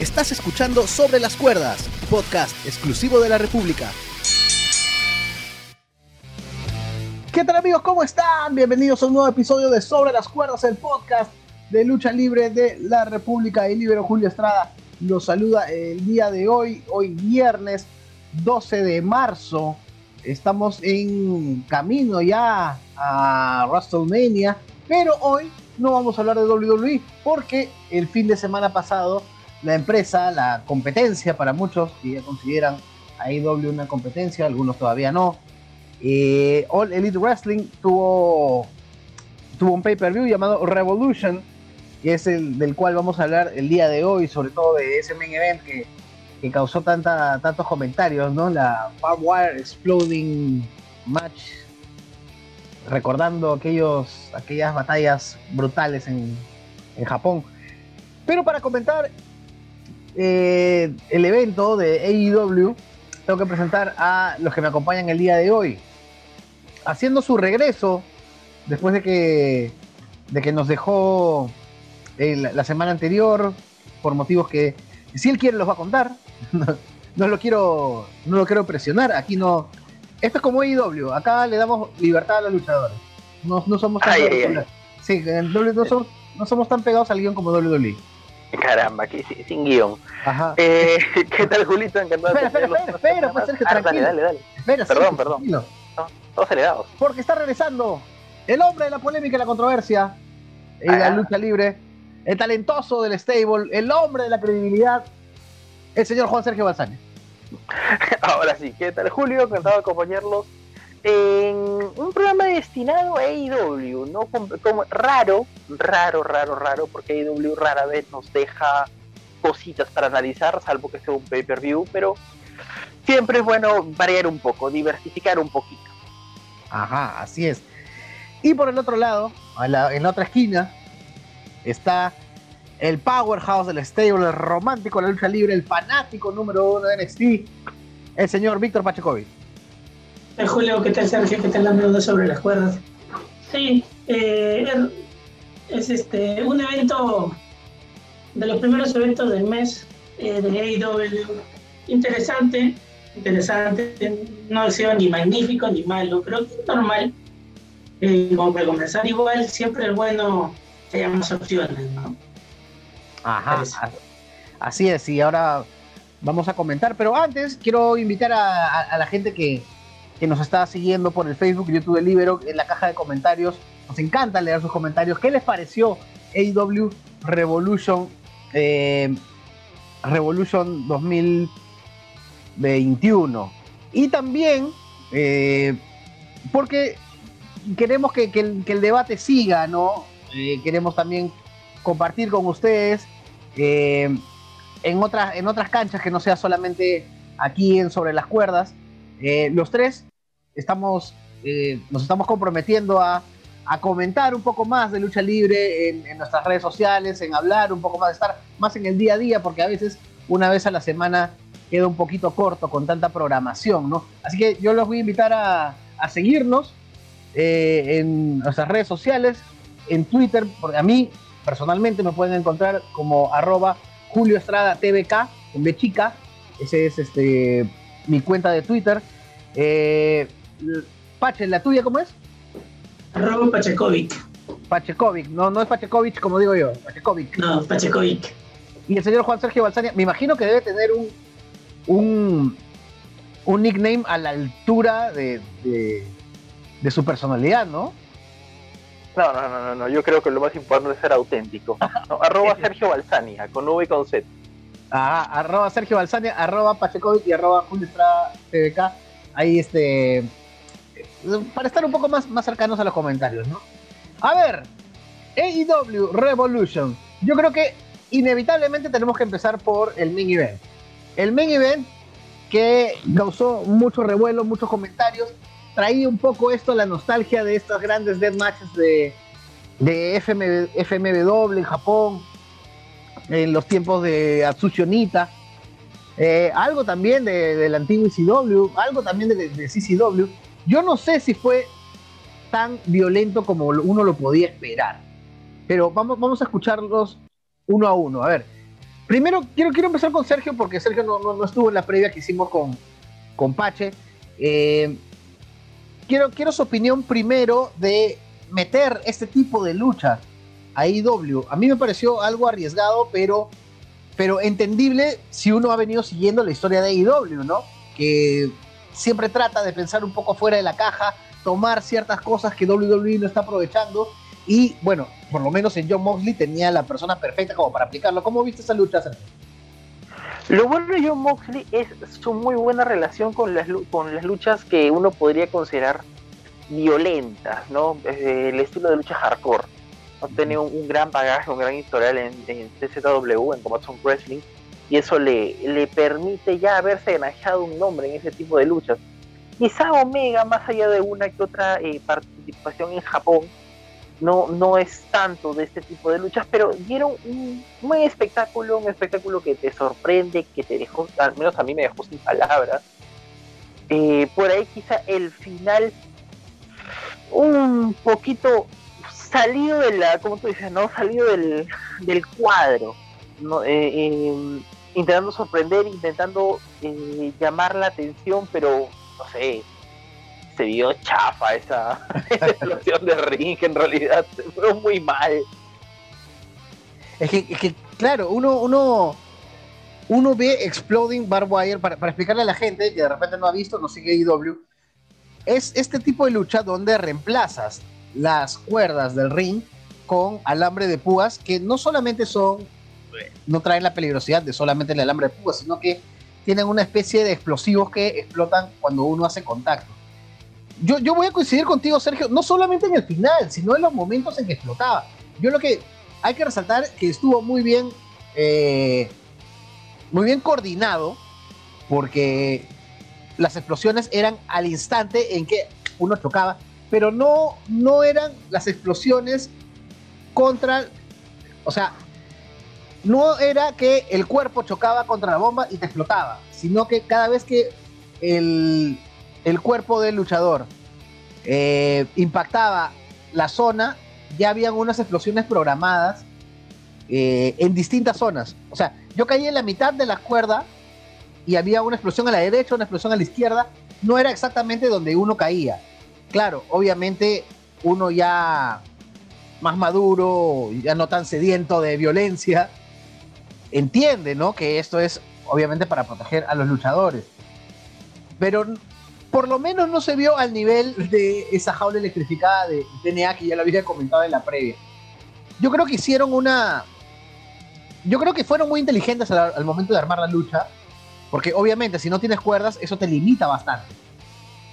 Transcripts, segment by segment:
Estás escuchando Sobre las Cuerdas, podcast exclusivo de la República. ¿Qué tal amigos? ¿Cómo están? Bienvenidos a un nuevo episodio de Sobre las Cuerdas, el podcast de lucha libre de la República. El libero Julio Estrada los saluda el día de hoy, hoy viernes 12 de marzo. Estamos en camino ya a WrestleMania, pero hoy no vamos a hablar de WWE porque el fin de semana pasado la empresa, la competencia para muchos que ya consideran a AEW una competencia, algunos todavía no. Eh, All Elite Wrestling tuvo, tuvo un pay-per-view llamado Revolution, que es el del cual vamos a hablar el día de hoy, sobre todo de ese main event que, que causó tantos comentarios, ¿no? La Barbed Wire Exploding Match, recordando aquellos, aquellas batallas brutales en, en Japón. Pero para comentar eh, el evento de AEW, tengo que presentar a los que me acompañan el día de hoy. Haciendo su regreso, después de que, de que nos dejó la semana anterior, por motivos que si él quiere los va a contar. No, lo quiero no lo quiero presionar. Aquí no. Esto es como AEW. Acá le damos libertad a los luchadores. No, somos tan Sí, no, somos, no somos tan pegados al guion como WWE. Caramba, aquí sin guion. Ajá. Eh, ¿Qué tal, Julito? Encantado espera, espera, espera, espera, pues Sergio, ah, Dale, dale, dale. Perdón, perdón. No, todos acelerados. Porque está regresando el hombre de la polémica y la controversia y la lucha libre, el talentoso del stable, el hombre de la credibilidad, el señor Juan Sergio Balsani. Ahora sí, ¿qué tal, Julio? Encantado de acompañarlos en un programa destinado a AEW, ¿no? Como, raro, raro, raro, raro, porque AEW rara vez nos deja cositas para analizar, salvo que sea un pay-per-view, pero siempre es bueno variar un poco, diversificar un poquito. Ajá, así es. Y por el otro lado, en la otra esquina, está el powerhouse del stable, el romántico la lucha libre, el fanático número uno de NXT, el señor Víctor Pachecovic. Julio, ¿qué tal Sergio? ¿Qué tal la sobre las cuerdas? Sí, eh, es este un evento de los primeros eventos del mes eh, de AEW. Interesante, interesante, no ha sido ni magnífico ni malo, pero normal. Eh, como para comenzar igual, siempre es bueno que haya más opciones, ¿no? Ajá, así es, y ahora vamos a comentar, pero antes quiero invitar a la gente que, que nos está siguiendo por el Facebook, YouTube de Libero, en la caja de comentarios. Nos encanta leer sus comentarios. ¿Qué les pareció AEW Revolution, eh, Revolution 2021? Y también, eh, porque queremos que, el, debate siga, ¿no? Eh, queremos también compartir con ustedes en, otras, en otras canchas que no sea solamente aquí en Sobre las Cuerdas. Los tres estamos, eh, nos estamos comprometiendo a, comentar un poco más de lucha libre en, nuestras redes sociales, en hablar un poco más, de estar más en el día a día, porque a veces una vez a la semana queda un poquito corto con tanta programación, ¿no? Así que yo los voy a invitar a, seguirnos eh, en nuestras redes sociales, en Twitter, porque a mí personalmente me pueden encontrar como arroba Julio Estrada TVK, en B chica, ese es este, mi cuenta de Twitter. Eh, Pache, ¿la tuya cómo es? Arroba Pachekovic. Pachekovic, no, no es Pachekovic como digo yo, Pachekovic. No, Pachekovic. Y el señor Juan Sergio Balsania, me imagino que debe tener un, un, un nickname a la altura de, de, su personalidad, ¿no? No, no, no, no, yo creo que lo más importante es ser auténtico. arroba Sergio Balsania, con V y con Z. Ah, arroba Sergio Balsania, arroba Pachekovic y arroba Julio TVK. Ahí este para estar un poco más, más cercanos a los comentarios, ¿no? A ver, AEW Revolution. Yo creo que inevitablemente tenemos que empezar por el main event. El main event que causó mucho revuelo, muchos comentarios, traía un poco esto, la nostalgia de estas grandes dead matches de, de FMW en Japón, en los tiempos de Atsushi Onita, eh, algo también de, del antiguo ECW, algo también de, de CCW, yo no sé si fue tan violento como uno lo podía esperar, pero vamos, vamos a escucharlos uno a uno. A ver, primero quiero, quiero empezar con Sergio porque Sergio no, no, estuvo en la previa que hicimos con, con Pache. Eh, quiero, quiero su opinión primero de meter este tipo de lucha a IW. A mí me pareció algo arriesgado, pero, pero entendible si uno ha venido siguiendo la historia de IW, ¿no? Que siempre trata de pensar un poco fuera de la caja, tomar ciertas cosas que WWE no está aprovechando. Y bueno, por lo menos en John Moxley tenía la persona perfecta como para aplicarlo. ¿Cómo viste esa lucha, Lo bueno de John Moxley es su muy buena relación con las, con las luchas que uno podría considerar violentas, ¿no? el estilo de lucha hardcore. Ha tenido un, gran bagaje, un gran historial en, en TZW, en Combat Wrestling y eso le, le permite ya haberse ganado un nombre en ese tipo de luchas. Quizá Omega, más allá de una que otra eh, participación en Japón, no, no es tanto de este tipo de luchas, pero dieron un buen espectáculo, un espectáculo que te sorprende, que te dejó, al menos a mí me dejó sin palabras. Eh, por ahí quizá el final un poquito salido de la, ¿cómo tú dices? No, salido del, del cuadro. No, eh, intentando sorprender, intentando eh, llamar la atención, pero no sé, se vio chafa esa, explosión de ring, en realidad fue muy mal. Es que, claro, uno, uno, uno ve Exploding Barbed Wire, para, para, explicarle a la gente que de repente no ha visto, no sigue IW, es este tipo de lucha donde reemplazas las cuerdas del ring con alambre de púas que no solamente son no traen la peligrosidad de solamente el alambre de púa, sino que tienen una especie de explosivos que explotan cuando uno hace contacto. Yo, yo voy a coincidir contigo, Sergio, no solamente en el final, sino en los momentos en que explotaba. Yo lo que hay que resaltar que estuvo muy bien, eh, muy bien coordinado, porque las explosiones eran al instante en que uno chocaba, pero no, no eran las explosiones contra, o sea, no era que el cuerpo chocaba contra la bomba y te explotaba, sino que cada vez que el, cuerpo del luchador eh, impactaba la zona, ya habían unas explosiones programadas eh, en distintas zonas. O sea, yo caí en la mitad de la cuerda y había una explosión a la derecha, una explosión a la izquierda. No era exactamente donde uno caía. Claro, obviamente uno ya más maduro, ya no tan sediento de violencia, entiende, ¿no? Que esto es obviamente para proteger a los luchadores. Pero por lo menos no se vio al nivel de esa jaula electrificada de TNA que ya lo había comentado en la previa. Yo creo que hicieron una... Yo creo que fueron muy inteligentes al, momento de armar la lucha, porque obviamente si no tienes cuerdas, eso te limita bastante.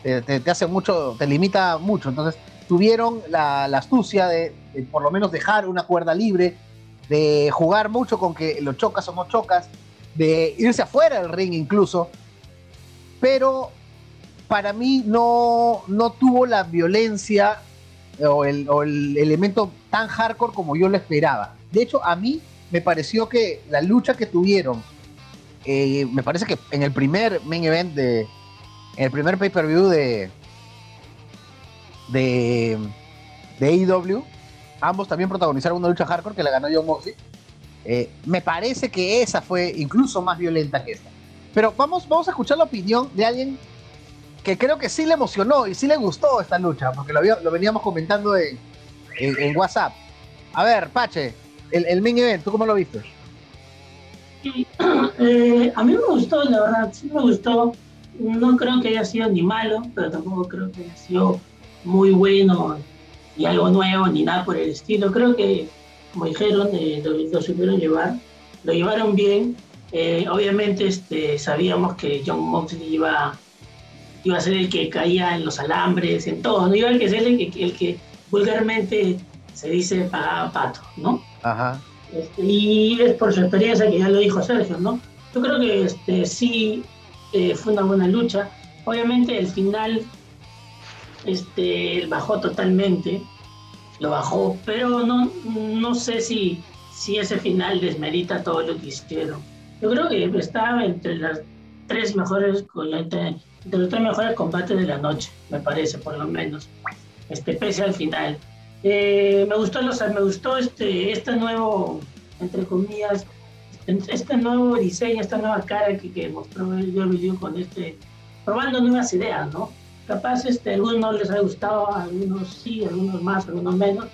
Te, hace mucho, te limita mucho. Entonces tuvieron la, astucia de, por lo menos dejar una cuerda libre de jugar mucho con que lo chocas o no chocas, de irse afuera del ring incluso, pero para mí no, no tuvo la violencia o el, elemento tan hardcore como yo lo esperaba. De hecho, a mí me pareció que la lucha que tuvieron, eh, me parece que en el primer main event de, en el primer pay-per-view de, de, de AEW, ambos también protagonizaron una lucha hardcore que la ganó John Moxley. Eh, me parece que esa fue incluso más violenta que esta. Pero vamos, vamos a escuchar la opinión de alguien que creo que sí le emocionó y sí le gustó esta lucha, porque lo, veníamos comentando en, en, WhatsApp. A ver, Pache, el, el main event, ¿tú cómo lo viste? Eh, a mí me gustó, la verdad, sí me gustó. No creo que haya sido ni malo, pero tampoco creo que haya sido muy bueno ni algo nuevo, ni nada por el estilo. Creo que, como dijeron, eh, lo, supieron llevar, lo llevaron bien. Eh, obviamente este, sabíamos que John Moxley iba, iba a ser el que caía en los alambres, en todo, ¿no? iba a ser el que, el que vulgarmente se dice pagaba pato, ¿no? Ajá. Este, y es por su experiencia que ya lo dijo Sergio, ¿no? Yo creo que este, sí eh, fue una buena lucha. Obviamente el final este, bajó totalmente, lo bajó, pero no, no sé si, si ese final desmerita todo lo que hicieron. Yo creo que estaba entre las tres mejores, entre, los tres mejores combates de la noche, me parece, por lo menos, este, pese al final. Eh, me gustó, me gustó este, este nuevo, entre comillas, este nuevo diseño, esta nueva cara que, que mostró el video con este, probando nuevas ideas, ¿no? Capaz este, algunos no les ha gustado, algunos sí, algunos más, algunos menos,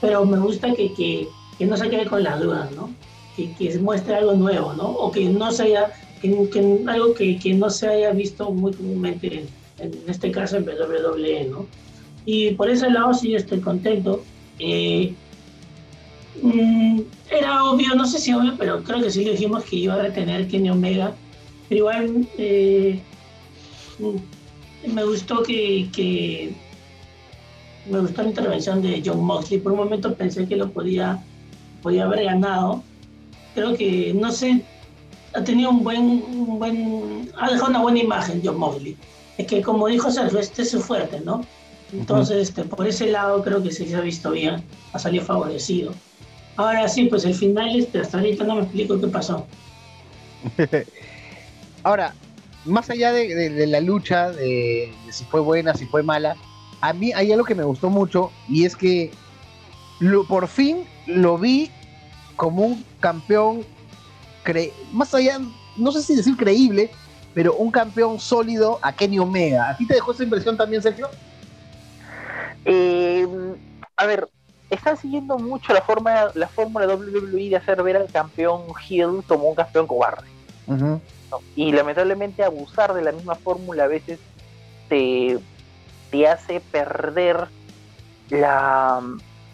pero me gusta que, que, que no se quede con las dudas, ¿no? Que, que muestre algo nuevo, ¿no? O que no se haya, que, algo que no se haya visto muy comúnmente en, en este caso en WWE, ¿no? Y por ese lado sí estoy contento. Eh, mm, era obvio, no sé si obvio, pero creo que sí le dijimos que iba a retener Kenny Omega. Pero igual eh, mm, me gustó que, me gustó la intervención de John Moxley. Por un momento pensé que lo podía, podía haber ganado. Creo que, no sé, ha tenido un buen, un buen, ha dejado una buena imagen John Moxley. Es que como dijo Sergio, este es su fuerte, ¿no? Entonces, este, por ese lado creo que se ha visto bien, ha salido favorecido. Ahora sí, pues el final, este, hasta ahorita no me explico qué pasó. Ahora, más allá de, la lucha, de, si fue buena, si fue mala, a mí hay algo que me gustó mucho y es que por fin lo vi como un campeón, más allá, no sé si decir creíble, pero un campeón sólido a Kenny Omega. ¿A ti te dejó esa impresión también, Sergio? Eh, a ver, están siguiendo mucho la forma la fórmula WWE de hacer ver al campeón heel como un campeón cobarde. Y lamentablemente abusar de la misma fórmula a veces te, te hace perder la...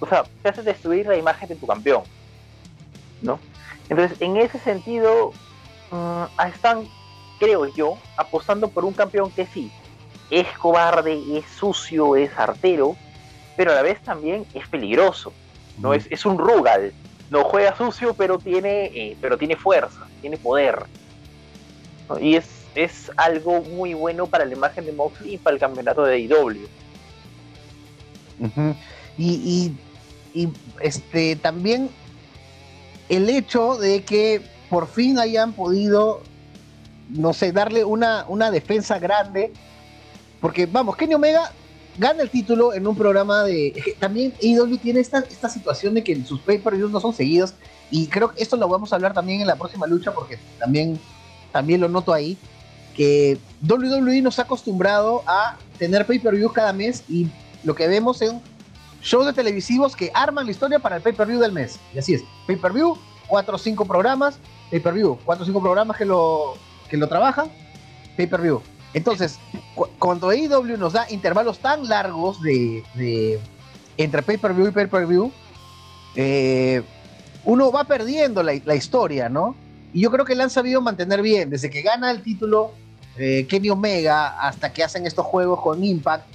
O sea, te hace destruir la imagen de tu campeón. ¿No? Entonces, en ese sentido, mm, están, creo yo, apostando por un campeón que sí, es cobarde, es sucio, es artero, pero a la vez también es peligroso. ¿no? Es, es un Rugal. No juega sucio, pero tiene, eh, pero tiene fuerza, tiene poder. Y es, es algo muy bueno para la imagen de Moxley y para el campeonato de IW. y, y, este también el hecho de que por fin hayan podido, no sé, darle una, una defensa grande porque, vamos, Kenny Omega gana el título en un programa de. También AEW tiene esta, esta situación de que sus pay-per-views no son seguidos. Y creo que esto lo vamos a hablar también en la próxima lucha, porque también, también lo noto ahí. Que WWE nos ha acostumbrado a tener pay-per-views cada mes y lo que vemos son shows de televisivos que arman la historia para el pay-per-view del mes. Y así es: pay-per-view, 4 o 5 programas, pay-per-view, 4 o 5 programas que lo, que lo trabajan, pay-per-view entonces, cuando AEW nos da intervalos tan largos de, entre pay-per-view y pay-per-view, eh, uno va perdiendo la, historia, ¿no? Y yo creo que la han sabido mantener bien, desde que gana el título eh, Kenny Omega hasta que hacen estos juegos con Impact.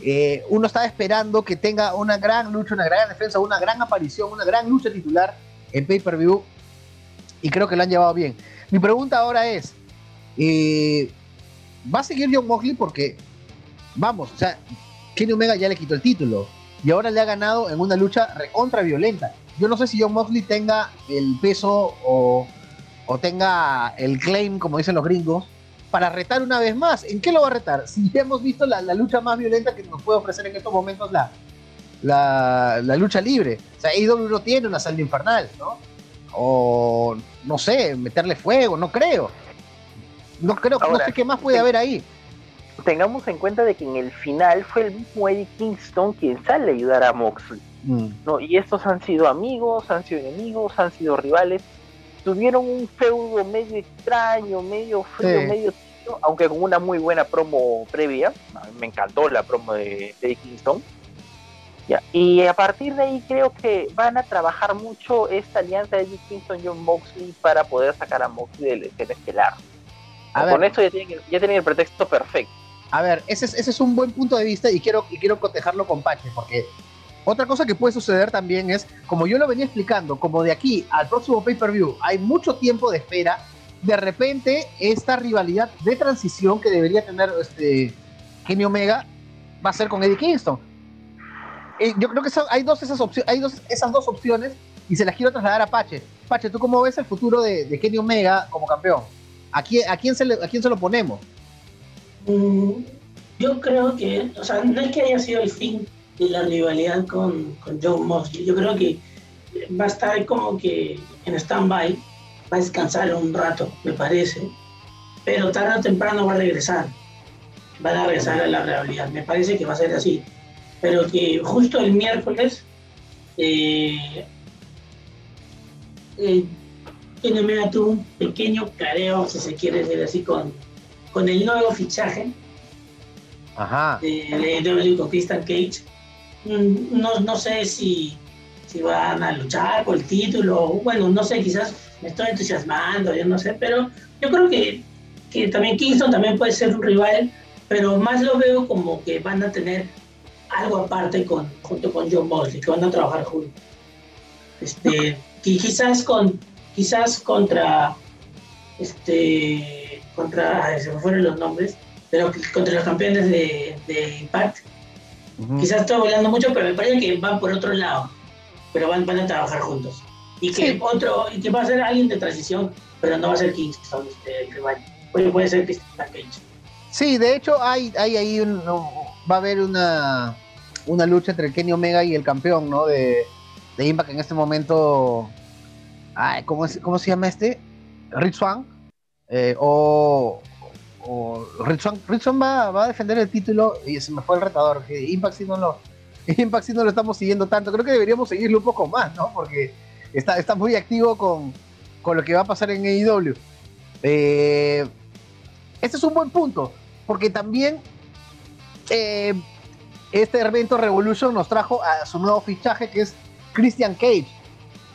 Eh, uno estaba esperando que tenga una gran lucha, una gran defensa, una gran aparición, una gran lucha titular en pay-per-view. Y creo que lo han llevado bien. Mi pregunta ahora es, eh, va a seguir John Moxley porque, vamos, o sea, Kenny Omega ya le quitó el título y ahora le ha ganado en una lucha recontra violenta. Yo no sé si John Moxley tenga el peso o, tenga el claim, como dicen los gringos, para retar una vez más. ¿En qué lo va a retar? Si ya hemos visto la, lucha más violenta que nos puede ofrecer en estos momentos la, la, lucha libre. O sea, AEW no tiene una salida infernal, ¿no? O, no sé, meterle fuego, no creo. No creo, no sé qué más puede haber ahí. Tengamos en cuenta de que en el final fue el mismo Eddie Kingston quien sale a ayudar a Moxley. Mm. ¿no? Y estos han sido amigos, han sido enemigos, han sido rivales. Tuvieron un feudo medio extraño, medio frío, medio tío, aunque con una muy buena promo previa. Me encantó la promo de, Eddie Kingston. Ya. Y a partir de ahí creo que van a trabajar mucho esta alianza de Eddie Kingston y John Moxley para poder sacar a Moxley del escena estelar. Con esto ya tienen, el pretexto perfecto. A ver, ese es, un buen punto de vista y quiero, y quiero cotejarlo con Pache, porque otra cosa que puede suceder también es, como yo lo venía explicando, como de aquí al próximo pay-per-view hay mucho tiempo de espera, de repente esta rivalidad de transición que debería tener este Kenny Omega va a ser con Eddie Kingston. Eh, yo creo que hay, dos esas opciones, hay dos, esas dos opciones y se las quiero trasladar a Pache. Pache, ¿tú cómo ves el futuro de, de Kenny Omega como campeón? ¿A quién, a quién, se, a quién se lo ponemos? Mm, yo creo que, o sea, no es que haya sido el fin de la rivalidad con, con John Moxley. Yo creo que va a estar como que en stand-by va a descansar un rato, me parece, pero tarde o temprano va a regresar, van a regresar a la realidad, me parece que va a ser así, pero que justo el miércoles eh, eh, tuvo un pequeño careo, si se quiere decir así, con, con el nuevo fichaje Ajá. de, de, con Christian Cage. No, no sé si, si van a luchar por el título, bueno, no sé, quizás me estoy entusiasmando, yo no sé, pero yo creo que, que también Kingston también puede ser un rival, pero más lo veo como que van a tener algo aparte con, junto con John Mosley, que van a trabajar juntos. Este, y quizás con quizás contra este contra se me fueron los nombres pero contra los campeones de, de Impact. Quizás estoy volando mucho pero me parece que van por otro lado pero van, van a trabajar juntos. Y que otro y que va a ser alguien de transición pero no va a ser Kingston este, el rival. Puede, puede ser Christian Cage sí de hecho hay hay ahí un, va a haber una una lucha entre Kenny Omega y el campeón no de de Impact en este momento. Ay, ¿cómo, ¿Cómo se llama este? Rich Swan. Eh, o, o Rich Swan, va, va, a defender el título y se me fue el retador. Impact si no lo, Impact no lo estamos siguiendo tanto. Creo que deberíamos seguirlo un poco más, ¿no? Porque está, está muy activo con, con lo que va a pasar en AEW. Eh, este es un buen punto, porque también eh, este evento Revolution nos trajo a su nuevo fichaje que es Christian Cage,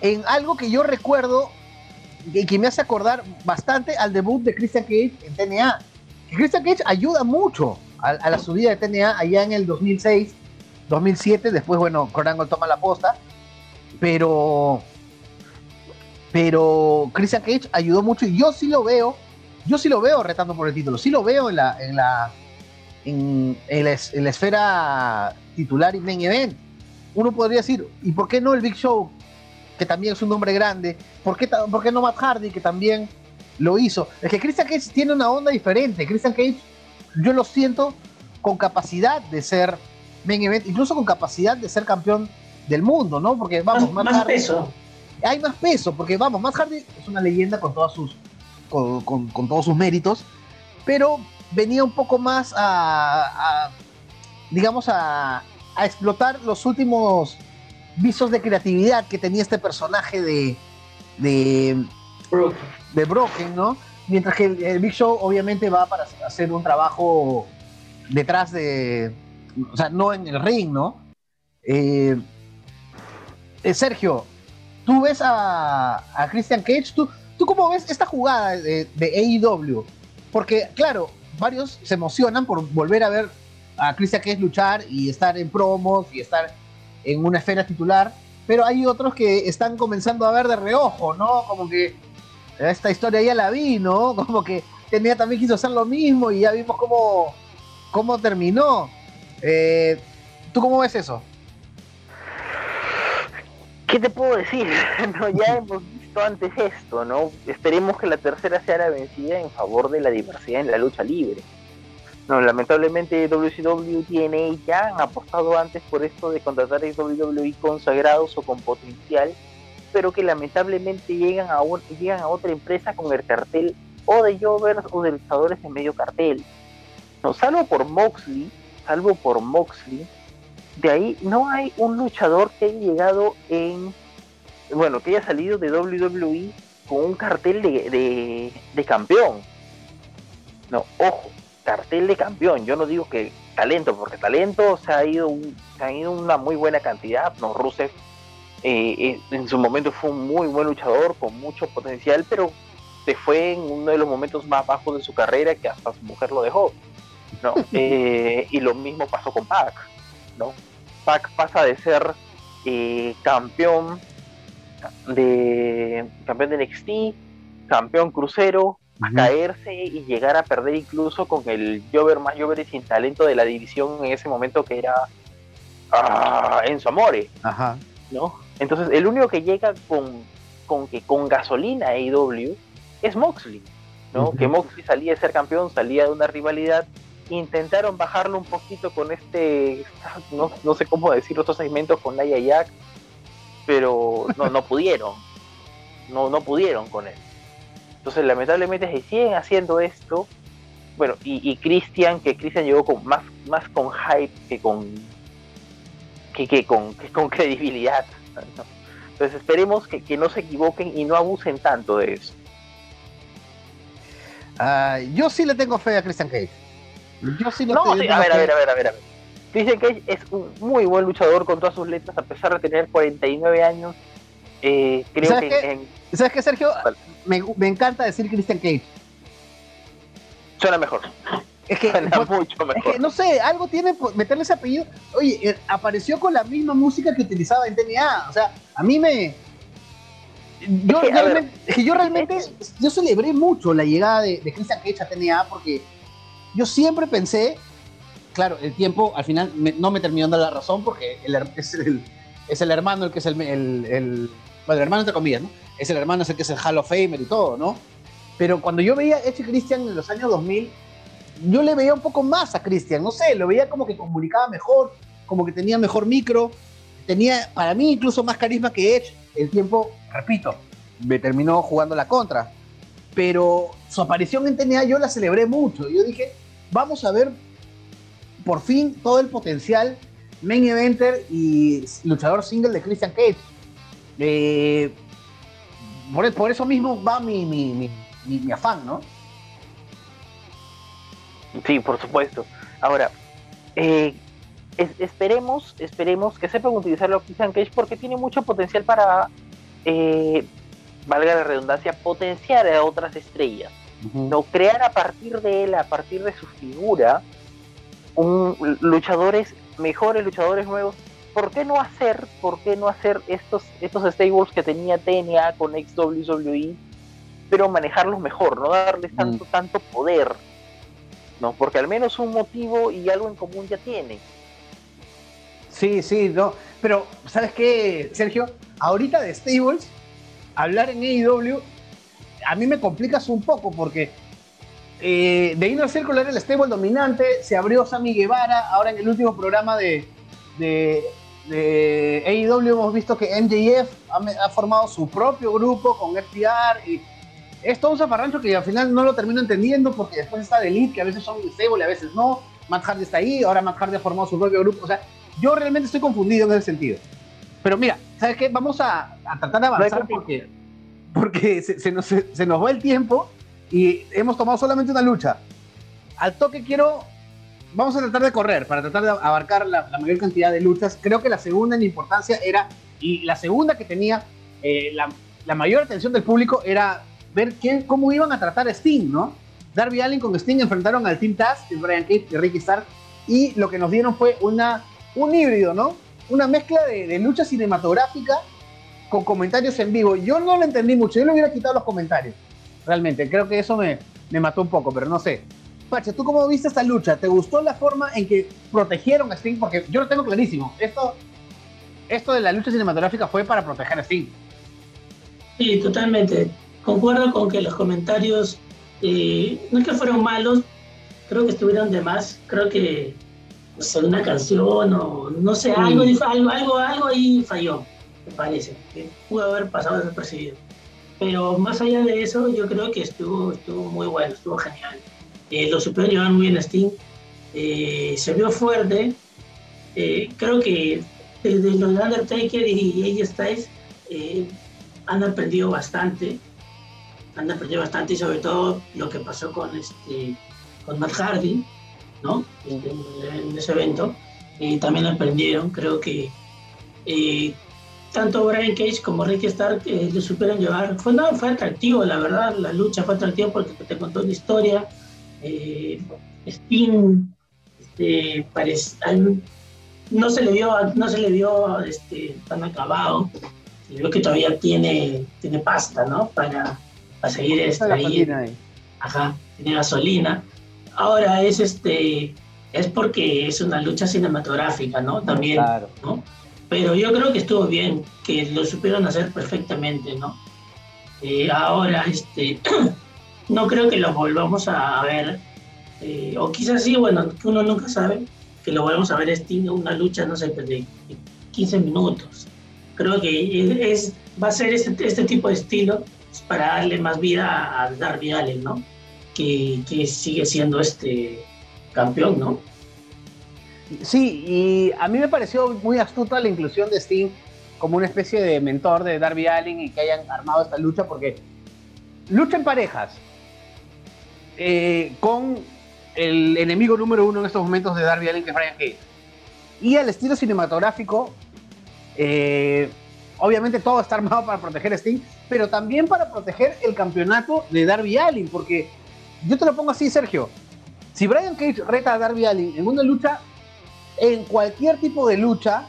en algo que yo recuerdo y que me hace acordar bastante al debut de Christian Cage en TNA. Christian Cage ayuda mucho a, la subida de TNA allá en el 2006, 2007, después, bueno, Corango toma la posta, pero, pero Christian Cage ayudó mucho y yo sí lo veo, yo sí lo veo retando por el título, sí lo veo en la, en la, en, la, en la esfera titular y main event uno podría decir, ¿y por qué no el Big Show, que también es un nombre grande? ¿Por qué, por qué no Matt Hardy, que también lo hizo? Es que Christian Cage tiene una onda diferente. Christian Cage, yo lo siento con capacidad de ser main event, incluso con capacidad de ser campeón del mundo, ¿no? Porque vamos, más, más peso. Hay más peso, porque vamos, Matt Hardy es una leyenda con todas sus con, con, todos sus méritos, pero venía un poco más a digamos, a, a explotar los últimos visos de creatividad que tenía este personaje de, de, de Broken, ¿no? Mientras que el, Big Show obviamente va para hacer un trabajo detrás de, o sea, no en el ring, ¿no? Eh, eh, Sergio, tú ves a, a Christian Cage, ¿tú, ¿tú cómo ves esta jugada de, de AEW? Porque, claro, varios se emocionan por volver a ver a Christian es luchar y estar en promos y estar en una esfera titular, pero hay otros que están comenzando a ver de reojo, ¿no? Como que esta historia ya la vi, ¿no? Como que tenía también quiso hacer lo mismo y ya vimos cómo, cómo terminó. Eh, ¿Tú cómo ves eso? ¿Qué te puedo decir? no, ya hemos visto antes esto, ¿no? Esperemos que la tercera sea la vencida en favor de la diversidad en la lucha libre. No, lamentablemente WCW tiene ya han apostado antes por esto de contratar a WWE consagrados o con potencial, pero que lamentablemente llegan a, llegan a otra empresa con el cartel o de Jovers o de luchadores en medio cartel. No, salvo por Moxley, salvo por Moxley, de ahí no hay un luchador que haya llegado en, bueno, que haya salido de WWE con un cartel de, de campeón. No, ojo, cartel de campeón. Yo no digo que talento, porque talento se ha ido, se ha ido una muy buena cantidad. No, Rusev eh, eh, en su momento fue un muy buen luchador con mucho potencial, pero se fue en uno de los momentos más bajos de su carrera que hasta su mujer lo dejó. ¿no? Eh, y lo mismo pasó con Pac. ¿no? Pac pasa de ser campeón de campeón de NXT, campeón crucero, a caerse y llegar a perder incluso con el Jover más Jover y sin talento de la división en ese momento que era ah, Enzo Amore. Ajá. ¿no? Entonces el único que llega con, con, que, con gasolina a AEW es Moxley, ¿no? Que Moxley salía de ser campeón, salía de una rivalidad. Intentaron bajarlo un poquito con este, no, no sé cómo decir, otros segmentos con Naya Jack, pero no, no pudieron. No, no pudieron con él. Entonces, lamentablemente, se siguen haciendo esto. Bueno, y, y Christian, que Christian llegó con más, más con hype que con que, con, con credibilidad. Entonces esperemos que, que, no se equivoquen y no abusen tanto de eso. Uh, yo sí le tengo fe a Christian Cage. Yo sí le no, sí, a, ver, a ver, a ver, a ver, a ver. Christian Cage es un muy buen luchador con todas sus letras, a pesar de tener 49 años. Eh, creo ¿Sabes que qué? En... ¿Sabes qué, Sergio? Me, me, encanta decir Christian Cage. Suena mejor. Es que, Suena mucho mejor. Es que, no sé, algo tiene meterle ese apellido. Oye, eh, apareció con la misma música que utilizaba en TNA. O sea, a mí me. Yo, es que, realmente, ver, yo realmente, yo celebré mucho la llegada de, de Christian Cage a TNA porque yo siempre pensé, claro, el tiempo al final me, no me terminó dando la razón porque el, es, el, es, el, hermano el que es el, bueno, el hermano entre comillas, ¿no? Es el hermano es el que es el Hall of Famer y todo, ¿no? Pero cuando yo veía a Edge Christian en los años 2000, yo le veía un poco más a Christian, no sé, lo veía como que comunicaba mejor, como que tenía mejor micro, tenía para mí incluso más carisma que Edge. El tiempo, repito, me terminó jugando la contra. Pero su aparición en TNA yo la celebré mucho. Yo dije, vamos a ver por fin todo el potencial main eventer y luchador single de Christian Cage. Eh, por, por, eso mismo va mi, mi, mi, mi, afán, ¿no? Sí, por supuesto. Ahora, eh, es, esperemos, esperemos que sepan utilizarlo a Christian Cage porque tiene mucho potencial para, eh, valga la redundancia, potenciar a otras estrellas. Uh -huh. No crear a partir de él, a partir de su figura, un, luchadores mejores, luchadores nuevos. ¿Por qué no hacer, por qué no hacer estos, estos stables que tenía TNA con ex WWE, pero manejarlos mejor, no darles tanto, uh -huh. tanto poder? ¿no? Porque al menos un motivo y algo en común ya tiene. Sí, sí, no. Pero, ¿sabes qué, Sergio? Ahorita de Stables, hablar en AEW, a mí me complicas un poco porque eh, de Inner Circle era el stable dominante, se abrió Sammy Guevara, ahora en el último programa de, de, de AEW hemos visto que MJF ha, ha, formado su propio grupo con FTR y es todo un zafarrancho que al final no lo termino entendiendo porque después está The Elite, que a veces son stable y a veces no, Matt Hardy está ahí, ahora Matt Hardy ha formado su propio grupo, o sea, yo realmente estoy confundido en ese sentido. Pero mira, ¿sabes qué? Vamos a, a tratar de avanzar porque, porque se, se, nos, se, se, nos, va el tiempo y hemos tomado solamente una lucha. Al toque quiero, vamos a tratar de correr para tratar de abarcar la, mayor cantidad de luchas. Creo que la segunda en importancia era, y la segunda que tenía eh, la, la, mayor atención del público era ver quién, cómo iban a tratar a Sting, ¿no? Darby Allin con Sting enfrentaron al Team Taz, Brian Cage y Ricky Stark, y lo que nos dieron fue una un híbrido, ¿no? Una mezcla de, de, lucha cinematográfica con comentarios en vivo. Yo no lo entendí mucho, yo le hubiera quitado los comentarios, realmente. Creo que eso me, me mató un poco, pero no sé. Pacha, ¿tú cómo viste esta lucha? ¿Te gustó la forma en que protegieron a Sting? Porque yo lo tengo clarísimo. Esto, esto de la lucha cinematográfica fue para proteger a Sting. Sí, totalmente. Concuerdo con que los comentarios eh, no es que fueron malos, creo que estuvieron de más. Creo que son una canción o no sé, algo, algo, algo, algo ahí falló, me parece, que pudo haber pasado desapercibido. Pero más allá de eso, yo creo que estuvo, estuvo muy bueno, estuvo genial. Eh, lo supieron llevar muy bien a eh, se vio fuerte, eh, creo que desde los Undertaker y AJ Styles eh, han aprendido bastante, han aprendido bastante y sobre todo lo que pasó con, este, Matt Hardy, ¿no? En, en, ese evento. También aprendieron, creo que tanto Brian Cage como Ricky Stark lo supieron llevar. Fue, no, atractivo, la verdad, la lucha fue atractiva porque te contó una historia. Eh, Sting este, parece, no se le vio, no se le vio este, tan acabado. Vio que todavía tiene, tiene pasta, ¿no? Para, para seguir este, ahí. Ajá, tiene gasolina ahora es este es porque es una lucha cinematográfica, ¿no? También, claro. ¿no? Pero yo creo que estuvo bien, que lo supieron hacer perfectamente, ¿no? Eh, ahora, este, no creo que lo volvamos a ver, eh, o quizás sí, bueno, uno nunca sabe, que lo volvamos a ver Sting una lucha, no sé, pues, de 15 minutos. Creo que es, va a ser este, este tipo de estilo para darle más vida a Darby Allen, ¿no? Que, sigue siendo este campeón, ¿no? Sí, y a mí me pareció muy astuta la inclusión de Sting como una especie de mentor de Darby Allin y que hayan armado esta lucha porque lucha en parejas eh, con el enemigo número uno en estos momentos de Darby Allin que es Brian Cage. Y al estilo cinematográfico, eh, obviamente todo está armado para proteger a Sting, pero también para proteger el campeonato de Darby Allin, porque yo te lo pongo así, Sergio. Si Brian Cage reta a Darby Allin en una lucha en cualquier tipo de lucha,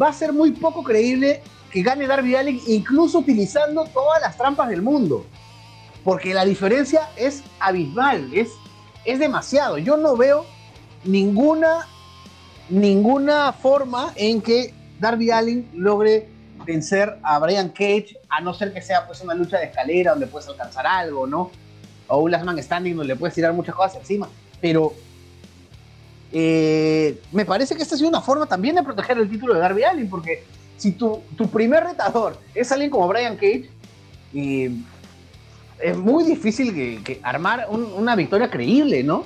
va a ser muy poco creíble que gane Darby Allin, incluso utilizando todas las trampas del mundo. Porque la diferencia es abismal, es, es demasiado. Yo no veo ninguna, ninguna forma en que Darby Allin logre vencer a Brian Cage, a no ser que sea pues una lucha de escalera donde puedes alcanzar algo, ¿no? O un last man standing donde le puedes tirar muchas cosas encima. Pero eh, me parece que esta ha sido una forma también de proteger el título de Darby Allin, porque si tu, tu primer retador es alguien como Brian Cage, es muy difícil que, armar una victoria creíble, ¿no?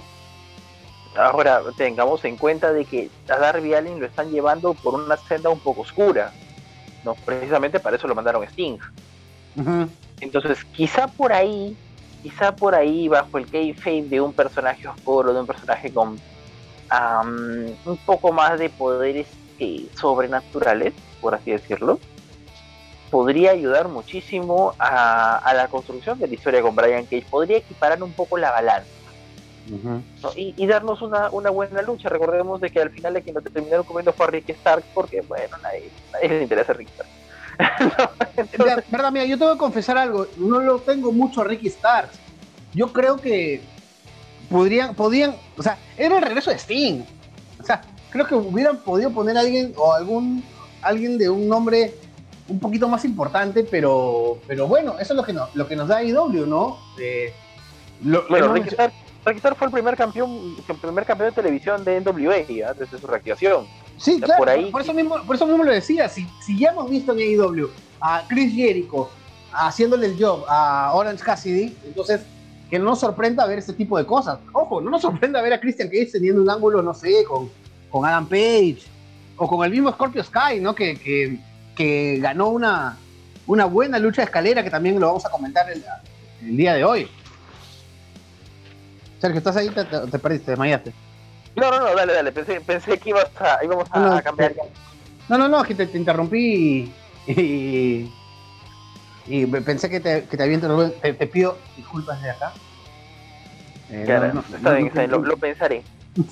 Ahora, tengamos en cuenta de que a Darby Allin lo están llevando por una senda un poco oscura. No, precisamente para eso lo mandaron Sting. Entonces, quizá por ahí, quizá por ahí, bajo el kayfabe de un personaje oscuro, de un personaje con un poco más de poderes eh, sobrenaturales, por así decirlo, podría ayudar muchísimo a, la construcción de la historia con Brian Cage. Podría equiparar un poco la balanza. y, darnos una, buena lucha. Recordemos de que al final de quien lo terminaron comiendo fue a Ricky Stark, porque bueno, nadie, nadie le interesa a Ricky Stark. Verdad, mira, yo tengo que confesar algo, no lo tengo mucho a Ricky Stark. Yo creo que podrían, podían, o sea, era el regreso de Sting. O sea, creo que hubieran podido poner a alguien o algún alguien de un nombre un poquito más importante, pero, pero bueno, eso es lo que, no, lo que nos da IW, ¿no? bueno, Ricky fue el primer campeón, el primer campeón de televisión de NWA ¿ah? desde su reactivación. Sí, claro, por, eso mismo, por eso mismo lo decía, si, si ya hemos visto en IW a Chris Jericho haciéndole el job a Orange Cassidy, entonces que no nos sorprenda ver este tipo de cosas. Ojo, no nos sorprenda ver a Christian Cage teniendo un ángulo, no sé, con, con Adam Page o con el mismo Scorpio Sky, ¿no? Que, que, que ganó una, una buena lucha de escalera que también lo vamos a comentar el, el día de hoy. Sergio, ¿estás ahí? Te, te, perdiste, te desmayaste. No, no, no, dale, dale. Pensé, pensé que ibas a, íbamos a, no, cambiar. No, no, no, que te, te interrumpí y, y pensé que te, que te había interrumpido. Te, pido disculpas de acá. Eh, claro, no, está bien, está bien lo, pensaré.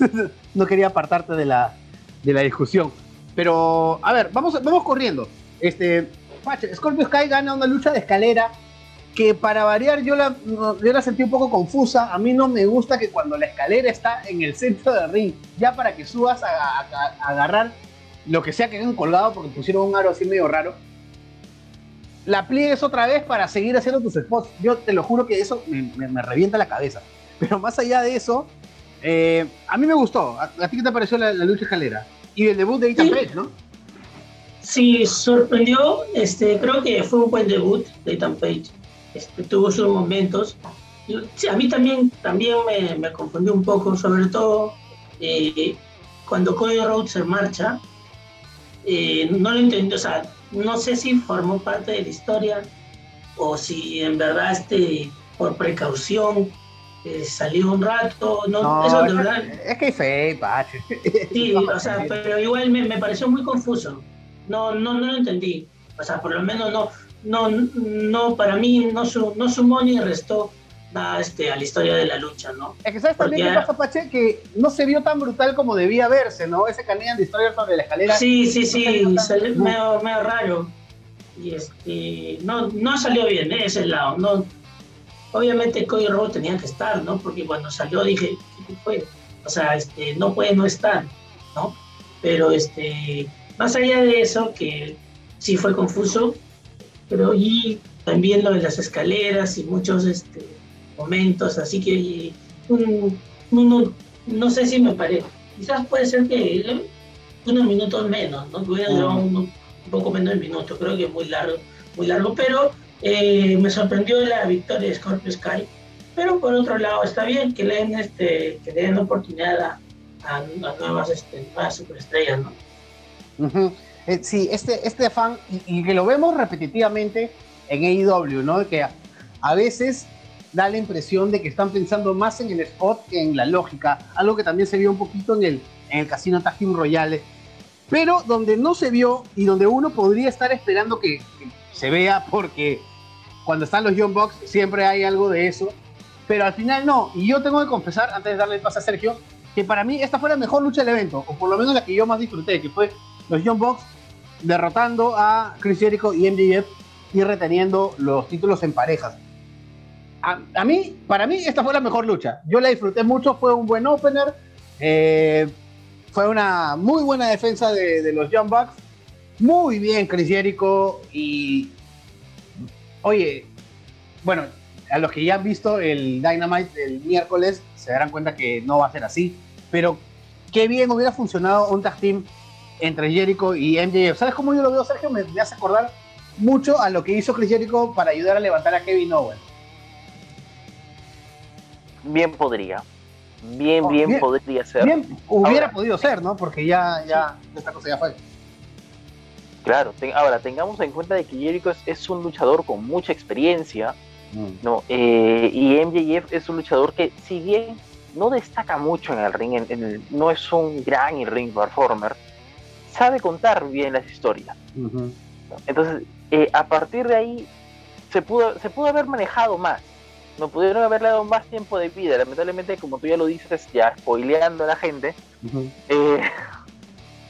no quería apartarte de la, de la discusión. Pero, a ver, vamos, vamos corriendo. Este, Scorpio Sky gana una lucha de escalera que para variar yo la, yo la sentí un poco confusa. A mí no me gusta que cuando la escalera está en el centro del ring, ya para que subas a, agarrar lo que sea que hayan colgado, porque pusieron un aro así medio raro, la pliegues otra vez para seguir haciendo tus spots. Yo te lo juro que eso me, revienta la cabeza. Pero más allá de eso, eh, a mí me gustó. ¿A, ti qué te pareció la, lucha escalera? Y el debut de Ethan Page, ¿no? Sí, sorprendió. Este, creo que fue un buen debut de Ethan Page. Este, tuvo sus momentos. a mí también, también me, confundió un poco, sobre todo eh, cuando Cody Rhodes se marcha. Eh, no lo entendí, o sea, no sé si formó parte de la historia o si en verdad este, por precaución eh, salió un rato, no, eso de verdad. Es que fe, Pache. Sí, o sea, pero igual me, me, pareció muy confuso. No, no, no lo entendí. O sea, por lo menos no, no, no, para mí no, no sumó ni restó este, a la historia de la lucha, ¿no? Es que sabes también qué pasa, Pache, que no se vio tan brutal como debía verse, ¿no? Ese canal de historia sobre la escalera. Sí, sí, sí, salió medio, medio, raro. Y este, no, no salió bien, ¿eh? ese lado. No, obviamente Cody Robo tenía que estar, ¿no? Porque cuando salió dije, ¿qué fue? O sea, este, no puede no estar, ¿no? Pero este, más allá de eso, que sí fue confuso, pero y también lo de las escaleras y muchos este, momentos, así que no sé si me parece. Quizás puede ser que unos minutos menos, ¿no? Hubiera un, poco menos de minutos, creo que es muy largo, muy largo, pero Eh, me sorprendió la victoria de Scorpio Sky, pero por otro lado está bien que le den, este, que le den oportunidad a, a, nuevas, este, superestrellas, ¿no? Eh, sí, este, este afán, y, que lo vemos repetitivamente en AEW, ¿no? Que a, veces da la impresión de que están pensando más en el spot que en la lógica, algo que también se vio un poquito en el, en el Casino Team Royale, pero donde no se vio y donde uno podría estar esperando que, se vea, porque cuando están los Young Bucks siempre hay algo de eso, pero al final no, y yo tengo que confesar, antes de darle el paso a Sergio, que para mí esta fue la mejor lucha del evento, o por lo menos la que yo más disfruté, que fue los Young Bucks derrotando a Chris Jericho y MJF y reteniendo los títulos en parejas. A, mí, para mí, esta fue la mejor lucha. Yo la disfruté mucho, fue un buen opener, eh, fue una muy buena defensa de, los Young Bucks. Muy bien Chris Jericho y... Oye, bueno, a los que ya han visto el Dynamite el miércoles se darán cuenta que no va a ser así, pero qué bien hubiera funcionado un tag team entre Jericho y MJF. ¿Sabes cómo yo lo veo, Sergio? Me, hace acordar mucho a lo que hizo Chris Jericho para ayudar a levantar a Kevin Owens. Bien podría. Bien, oh, bien, podría ser. Bien hubiera podido ser, ¿no? Porque ya, ya, esta cosa ya fue. Claro, ahora tengamos en cuenta de que Jericho es, un luchador con mucha experiencia, mm. ¿no? Eh, y MJF es un luchador que, si bien no destaca mucho en el ring, no es un gran ring performer, sabe contar bien las historias. Entonces, eh, a partir de ahí, se pudo, se pudo haber manejado más. No pudieron haberle dado más tiempo de vida. Lamentablemente, como tú ya lo dices, ya spoileando a la gente, eh,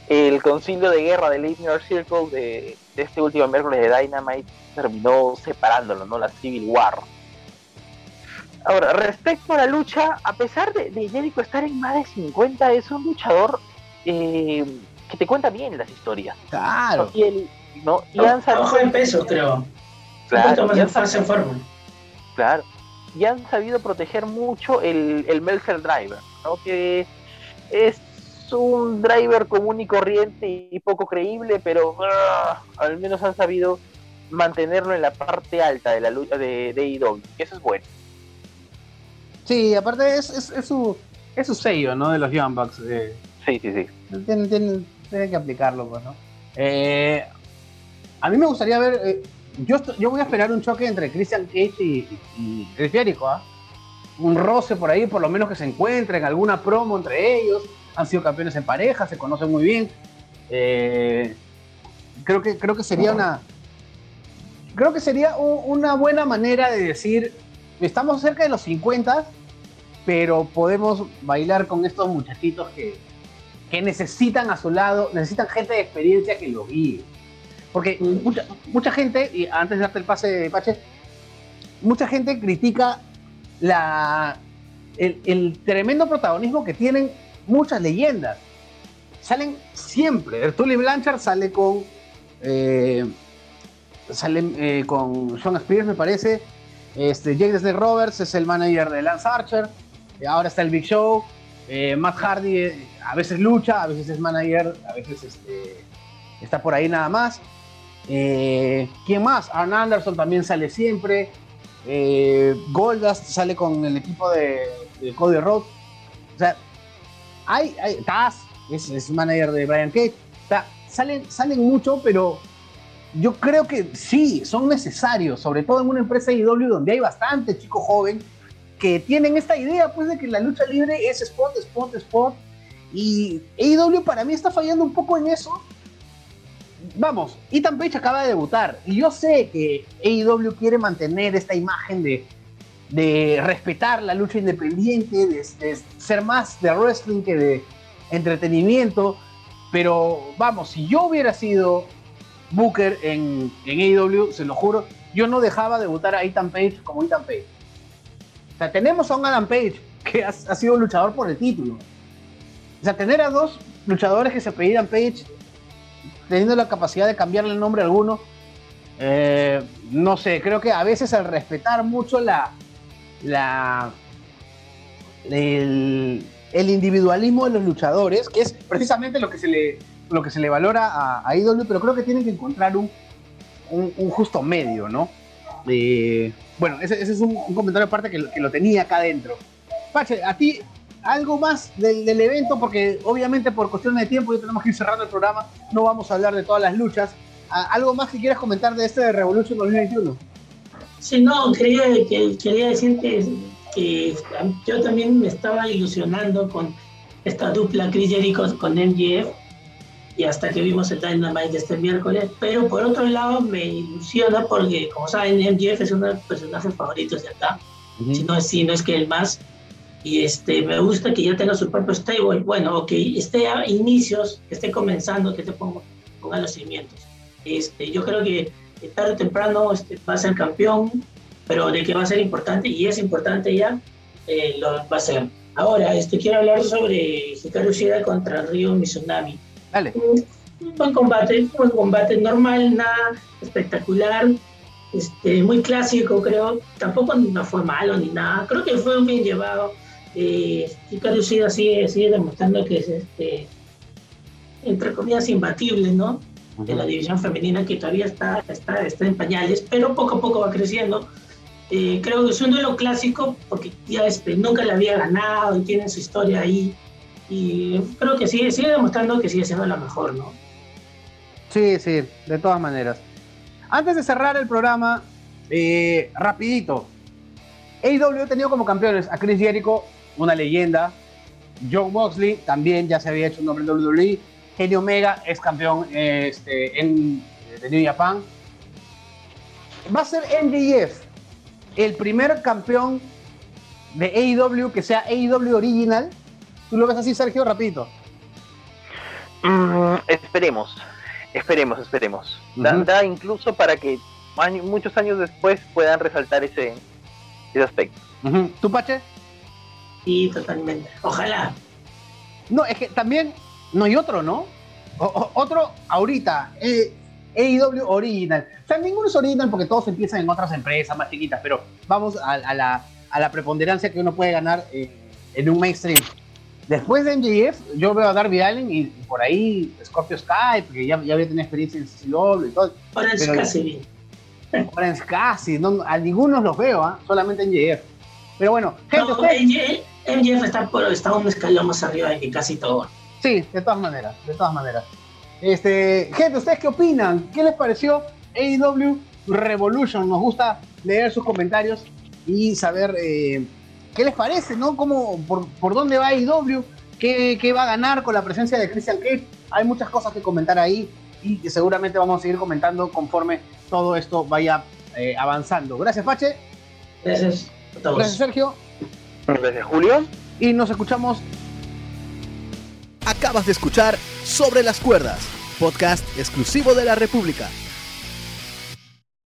el concilio de guerra del Inner Circle de, este último miércoles de Dynamite terminó separándolo, ¿no? La Civil War. Ahora, respecto a la lucha, a pesar de, de Jericho estar en más de 50, es un luchador eh, que te cuenta bien las historias. Claro. Y, el, ¿no? y han sabido... en peso, creo. Claro. y han sabido, claro. Y han sabido proteger mucho el, el Meltzer Driver, ¿no? Que es un driver común y corriente y poco creíble, pero ah, al menos han sabido mantenerlo en la parte alta de la lucha de, de IW, eso es bueno. Sí, aparte es, es, su, es su sello, ¿no? De los Young Bucks. Eh. Sí, sí, sí. Tienen, tienen que aplicarlo, pues, ¿no? Eh, a mí me gustaría ver. Eh, yo, yo voy a esperar un choque entre Christian Cage y, Chris Jericho, ¿ah? Un roce por ahí, por lo menos que se encuentren, alguna promo entre ellos. Han sido campeones en pareja, se conocen muy bien. Eh, creo, que, creo que sería una. Creo que sería una buena manera de decir. Estamos cerca de los 50, pero podemos bailar con estos muchachitos que, que necesitan a su lado, necesitan gente de experiencia que los guíe. Porque mucha, mucha gente, y antes de darte el pase, Pache, mucha gente critica la, el, tremendo protagonismo que tienen muchas leyendas. Salen siempre. Tully Blanchard sale con. Eh, sale eh, con Sean Spears, me parece. Este, Jake Desde Roberts es el manager de Lance Archer. Ahora está el Big Show. Eh, Matt Hardy eh, a veces lucha, a veces es manager, a veces este, está por ahí nada más. Eh, ¿Quién más? Arn Anderson también sale siempre. Goldust sale con el equipo de, Cody Rhodes. O sea, hay, hay Taz es, es manager de Brian Cage. Salen, salen mucho, pero yo creo que sí, son necesarios, sobre todo en una empresa IW donde hay bastante chico joven que tienen esta idea pues de que la lucha libre es spot, spot, spot. Y AEW para mí está fallando un poco en eso. Vamos, Ethan Page acaba de debutar y yo sé que AEW quiere mantener esta imagen de, de respetar la lucha independiente, de, ser más de wrestling que de entretenimiento. Pero vamos, si yo hubiera sido Booker en, en AEW, se lo juro, yo no dejaba debutar a Ethan Page como Ethan Page. O sea, tenemos a un Adam Page que ha, sido luchador por el título. O sea, tener a dos luchadores que se apellidan Page, teniendo la capacidad de cambiarle el nombre a alguno, eh, no sé, creo que a veces al respetar mucho la, la el, individualismo de los luchadores, que es precisamente lo que se le, lo que se le valora a, a pero creo que tienen que encontrar un, un, justo medio, ¿no? Eh, bueno, ese, es un, comentario aparte que, que, lo tenía acá adentro. Pache, a ti, algo más del, del, evento, porque obviamente por cuestiones de tiempo ya tenemos que ir cerrando el programa, no vamos a hablar de todas las luchas. ¿Algo más que quieras comentar de este de Revolution 2021? Sí, no, quería, que, quería decir que, que, yo también me estaba ilusionando con esta dupla Chris Jericho con MJF y hasta que vimos el Dynamite de este miércoles, pero por otro lado me ilusiona porque, como saben, MJF es uno de los personajes favoritos de acá, si, no es, si no es que el más, y este, me gusta que ya tenga su propio stable, bueno, o que esté a inicios, que esté comenzando, que te ponga, ponga los cimientos. Este, yo creo que tarde o temprano este, va a ser campeón, pero de que va a ser importante, y es importante ya, eh, lo va a ser. Ahora, este, quiero hablar sobre Hikaru Shida contra Ryo Mizunami. Dale. Un buen combate, un combate normal, nada espectacular, este, muy clásico, creo. Tampoco no fue malo ni nada. Creo que fue bien llevado. Eh, Hikaru Shida sigue, sigue demostrando que es, este, entre comillas, imbatible, ¿no? De la división femenina que todavía está, está, está en pañales, pero poco a poco va creciendo. Eh, creo que es un duelo clásico porque ya este, nunca le había ganado y tiene su historia ahí. Y creo que sigue, sigue demostrando que sigue siendo la mejor, ¿no? Sí, sí, de todas maneras. Antes de cerrar el programa, eh, rapidito. AEW ha tenido como campeones a Chris Jericho, una leyenda. John Moxley también ya se había hecho un nombre en WWE. Kenny Omega es campeón este, en, de New Japan. Va a ser MJF el primer campeón de AEW que sea AEW original. ¿Tú lo ves así, Sergio? Rapidito. Mm, esperemos, esperemos, esperemos. da, incluso para que muchos años después puedan resaltar ese, ese aspecto. ¿Tú, Pache? Sí, totalmente. Ojalá. No, es que también no hay otro, ¿no? otro ahorita, eh, AEW Original. O sea, ninguno es original porque todos empiezan en otras empresas más chiquitas, pero vamos a, la, preponderancia que uno puede ganar eh, en un mainstream. Después de MJF, yo veo a Darby Allen y, por ahí Scorpio Sky, porque ya, ya había tenido experiencia en CCW y todo. Orange Cassidy. Orange Cassidy, no, a ninguno los veo, ¿ah? solamente en MJF. Pero bueno, gente, no, MJF está, por, está un escalón más arriba de que casi todo. Sí, de todas maneras, de todas maneras. Este, gente, ¿ustedes qué opinan? ¿Qué les pareció AEW Revolution? Nos gusta leer sus comentarios y saber eh, qué les parece, ¿no? ¿Cómo, por, dónde va AEW? ¿Qué, ¿Qué, va a ganar con la presencia de Christian Cage? Hay muchas cosas que comentar ahí y que seguramente vamos a seguir comentando conforme todo esto vaya eh, avanzando. Gracias, Pache. Gracias a todos. Gracias, Sergio. Gracias, Julio. Y nos escuchamos Acabas de escuchar Sobre las Cuerdas, podcast exclusivo de la República.